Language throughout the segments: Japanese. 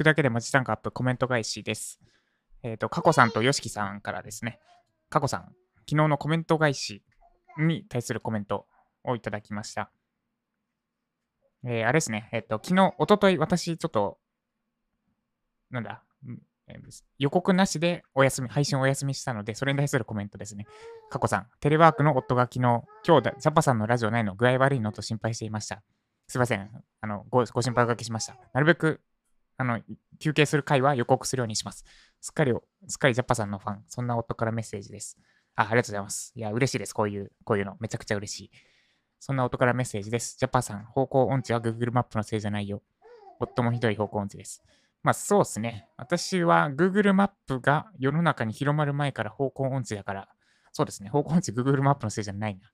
くだけで文字単価アップコメント返しです。えっ、と、カコさんとヨシキさんからですね、カコさん、昨日のコメント返しに対するコメントをいただきました。えーあれですね、えっ、と、昨日、おととい、私、ちょっと、なんだ、予告なしでお休み、配信お休みしたので、それに対するコメントですね。カコさん、テレワークの夫が昨日、今日だ、ジャパさんのラジオないの具合悪いのと心配していました。すいません。あの、ご、ご心配おかけしました。なるべく、あの、休憩する回は予告するようにします。すっかり、すっかりジャッパさんのファン、そんな夫からメッセージです。あ、ありがとうございます。いや、嬉しいです。こういう、こういうの。めちゃくちゃ嬉しい。そんな夫からメッセージです。ジャパさん、方向音痴は Google マップのせいじゃないよ。夫もひどい方向音痴です。まあそうですね。私は Google マップが世の中に広まる前から方向音痴だから、そうですね。方向音痴 Google マップのせいじゃないな。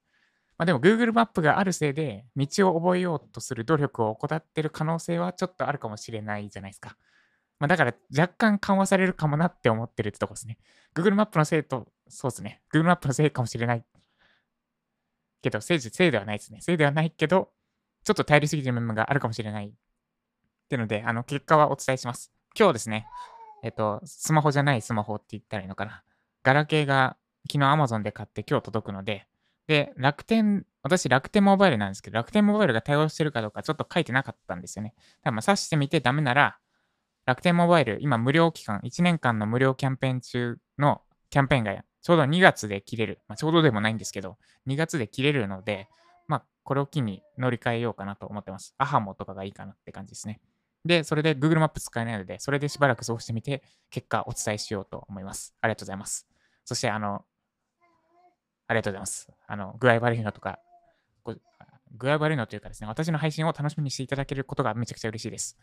まあでも Google マップがあるせいで道を覚えようとする努力を怠ってる可能性はちょっとあるかもしれないじゃないですか。まあだから若干緩和されるかもなって思ってるってとこですね。Google マップのせいと、そうですね。Google マップのせいかもしれない。けど、せいせいではないですね。せいではないけど、ちょっと頼りすぎてる部分があるかもしれない。ってので、あの、結果はお伝えします。今日ですね、えっと、スマホじゃないスマホって言ったらいいのかな。ガラケーが昨日 Amazon で買って今日届くので、で、楽天、私楽天モバイルなんですけど、楽天モバイルが対応してるかどうかちょっと書いてなかったんですよね。だからまあ、挿してみてダメなら、楽天モバイル、今無料期間、1年間の無料キャンペーン中のキャンペーンがちょうど2月で切れる。まあ、ちょうどでもないんですけど、2月で切れるので、まあ、これを機に乗り換えようかなと思ってます。アハモとかがいいかなって感じですね。で、それで Google マップ使えないので、それでしばらくそうしてみて、結果お伝えしようと思います。ありがとうございます。そして、あの、ありがとうございます。あの、具合悪いのとか、具合悪いのというかですね、私の配信を楽しみにしていただけることがめちゃくちゃ嬉しいです。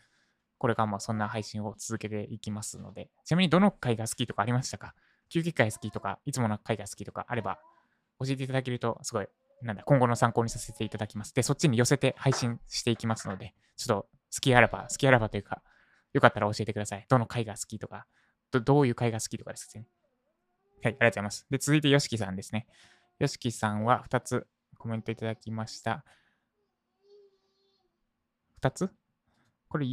これからもそんな配信を続けていきますので、ちなみにどの回が好きとかありましたか？休憩会好きとか、いつもの回が好きとかあれば、教えていただけると、すごい、なんだ、今後の参考にさせていただきます。で、そっちに寄せて配信していきますので、ちょっと好きあらば、好きあらばというか、よかったら教えてください。どの回が好きとか、どどういう回が好きとかですね。はい、ありがとうございます。で、続いて、よしきさんですね。よしきさんは2つコメントいただきました。2つ？これ、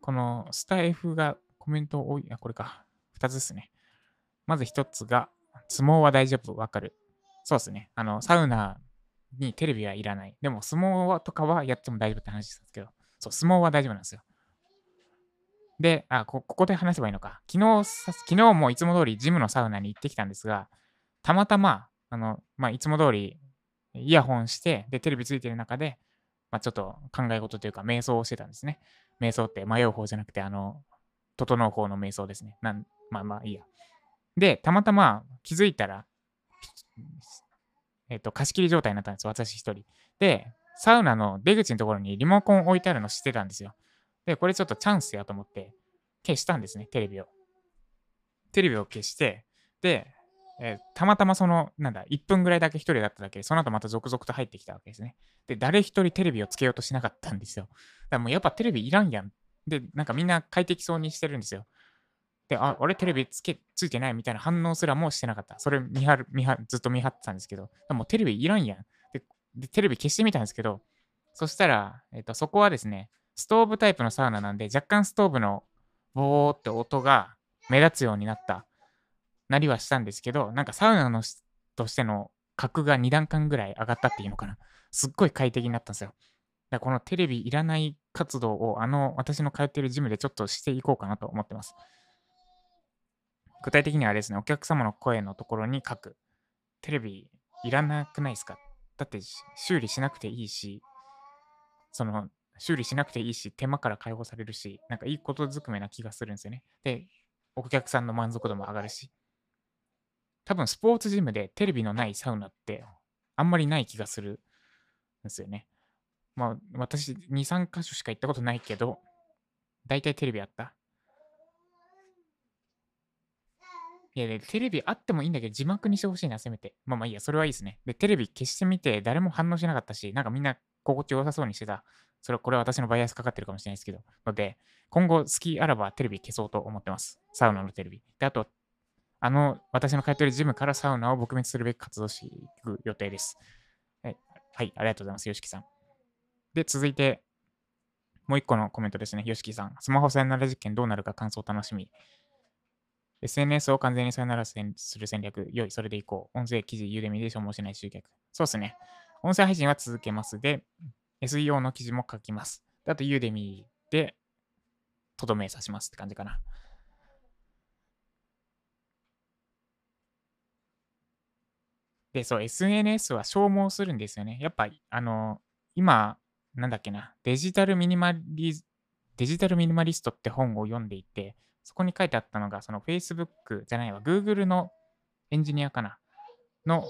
このスタ F がコメント多い、あ、これか。2つですね。まず1つが、相撲は大丈夫、わかる。そうですね。あの、サウナにテレビはいらない。でも、相撲とかはやっても大丈夫って話ですけど、そう、相撲は大丈夫なんですよ。で、あ、こここで話せばいいのか。昨日、昨日もいつも通りジムのサウナに行ってきたんですが、たまたま、あの、まあ、いつも通りイヤホンして、で、テレビついてる中で、まあ、ちょっと考え事というか、瞑想をしてたんですね。瞑想って迷う方じゃなくて、あの、整う方の瞑想ですね。なんまあまあいいや。で、たまたま気づいたら、えっと、貸し切り状態になったんです、私一人。で、サウナの出口のところにリモコン置いてあるの知ってたんですよ。で、これちょっとチャンスやと思って、消したんですね、テレビを。テレビを消して、で、えーたまたまその、なんだ、1分ぐらいだけ一人だっただけで、その後また続々と入ってきたわけですね。で、誰一人テレビをつけようとしなかったんですよ。だからもうやっぱテレビいらんやん。で、なんかみんな快適そうにしてるんですよ。で、あ、俺テレビつけ、ついてないみたいな反応すらもしてなかった。それ見張る、見張、ずっと見張ってたんですけど、もうテレビいらんやん。で、でテレビ消してみたんですけど、そしたら、えっ、と、そこはですね、ストーブタイプのサウナなんで、若干ストーブのボーって音が目立つようになった、なりはしたんですけど、なんかサウナのとしての格が2段階ぐらい上がったっていうのかな。すっごい快適になったんですよ。だからこのテレビいらない活動を、あの、私の通っているジムでちょっとしていこうかなと思ってます。具体的にはですね、お客様の声のところに書く。テレビいらなくないですか？だって修理しなくていいし、その、修理しなくていいし、手間から解放されるし、なんかいいことずくめな気がするんですよね。で、お客さんの満足度も上がるし。多分スポーツジムでテレビのないサウナってあんまりない気がするんですよね。まあ私2、3箇所しか行ったことないけど、大体テレビあった。いやで、テレビあってもいいんだけど、字幕にしてほしいな、せめて。まあまあいいや、それはいいですね。で、テレビ消してみて、誰も反応しなかったし、なんかみんな心地よさそうにしてた。それは、これは私のバイアスかかってるかもしれないですけど。ので、今後、好きあらばテレビ消そうと思ってます。サウナのテレビ。で、あと、あの、私の通ってるジムからサウナを撲滅するべく活動していく予定です。はい、はい、ありがとうございます、よしきさん。で、続いて、もう一個のコメントですね。よしきさん。スマホさよなら実験どうなるか感想楽しみ。SNS を完全にさよならする戦略。良い、それでいこう。音声記事、ユーデミで消耗しない集客。そうですね。音声配信は続けます。で、SEO の記事も書きます。あと、ユーデミで、とどめさしますって感じかな。で、そう、SNS は消耗するんですよね。やっぱ、あの、今、なんだっけな、デジタルミニマリ、デジタルミニマリストって本を読んでいて、そこに書いてあったのが、その Facebook じゃないわ、Google のエンジニアかな、の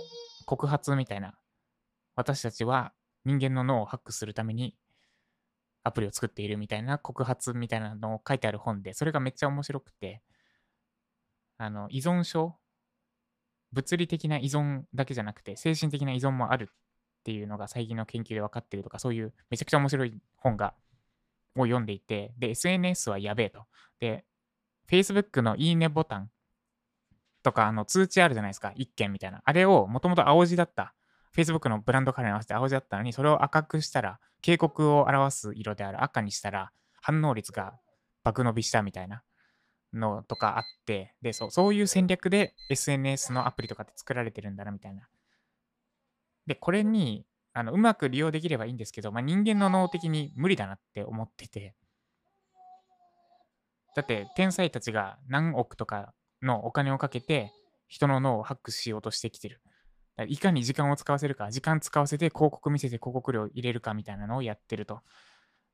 告発みたいな。私たちは人間の脳をハックするためにアプリを作っているみたいな告発みたいなのを書いてある本で、それがめっちゃ面白くて、あの、依存症物理的な依存だけじゃなくて、精神的な依存もあるっていうのが最近の研究で分かってるとか、そういうめちゃくちゃ面白い本が、を読んでいて、で、SNS はやべえと。で、Facebook のいいねボタンとか、あの、通知あるじゃないですか。一件みたいな。あれをもともと青字だった。Facebook のブランドカラーに合わせて青字だったのに、それを赤くしたら、警告を表す色である赤にしたら、反応率が爆伸びしたみたいなのとかあって、で、そう、そういう戦略で SNS のアプリとかって作られてるんだな、みたいな。で、これに、あの、うまく利用できればいいんですけど、まあ、人間の脳的に無理だなって思ってて、だって、天才たちが何億とかのお金をかけて、人の脳をハックしようとしてきてる。いかに時間を使わせるか、時間使わせて広告見せて広告料入れるかみたいなのをやってると。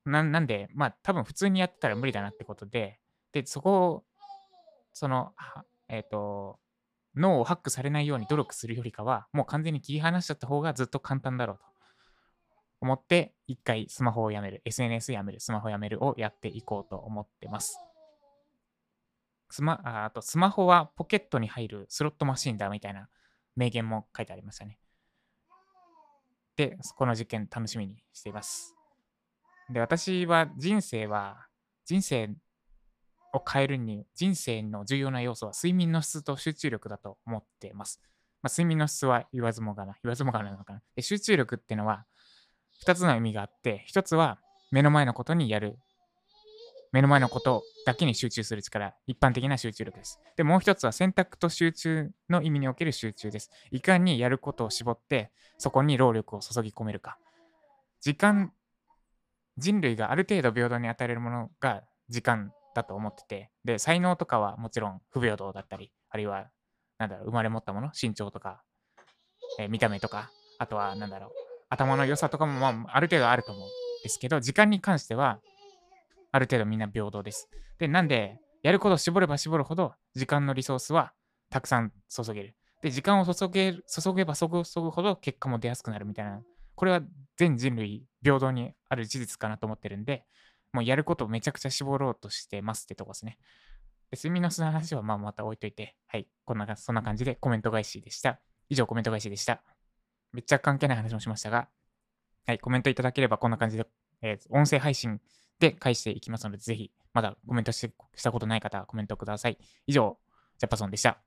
なんで、まあ多分普通にやってたら無理だなってことで、で、そこを、その、えっ、ー、と、脳をハックされないように努力するよりかは、もう完全に切り離しちゃった方がずっと簡単だろうと思って、一回スマホをやめる、SNS やめる、スマホやめるをやっていこうと思ってます。スマあとスマホはポケットに入るスロットマシンだみたいな名言も書いてありましたね。で、この実験楽しみにしています。で、私は人生は、人生を変えるに、人生の重要な要素は睡眠の質と集中力だと思っています。まあ、睡眠の質は言わずもがな、言わずもがなのかな。で集中力っていうのは2つの意味があって、1つは目の前のことにやる。目の前のことだけに集中する力、一般的な集中力です。で、もう一つは選択と集中の意味における集中です。いかにやることを絞って、そこに労力を注ぎ込めるか。時間、人類がある程度平等に与えるものが時間だと思ってて、で、才能とかはもちろん不平等だったり、あるいは、なんだろう、生まれ持ったもの、身長とか、えー、見た目とか、あとは、なんだろう、頭の良さとかも、まあ、ある程度あると思うんですけど、時間に関しては、ある程度みんな平等です。で、なんで、やることを絞れば絞るほど、時間のリソースはたくさん注げる。で、時間を注げ注げば注ぐほど結果も出やすくなるみたいな。これは全人類平等にある事実かなと思ってるんで、もうやることをめちゃくちゃ絞ろうとしてますってとこですね。で睡眠の質の話はまあまた置いといて、はい、こんな、そんな感じでコメント返しでした。以上コメント返しでした。めっちゃ関係ない話もしましたが、はい、コメントいただければこんな感じで、えー、音声配信で返していきますので、ぜひ、まだコメントしたことない方はコメントください。以上、ジャパソンでした。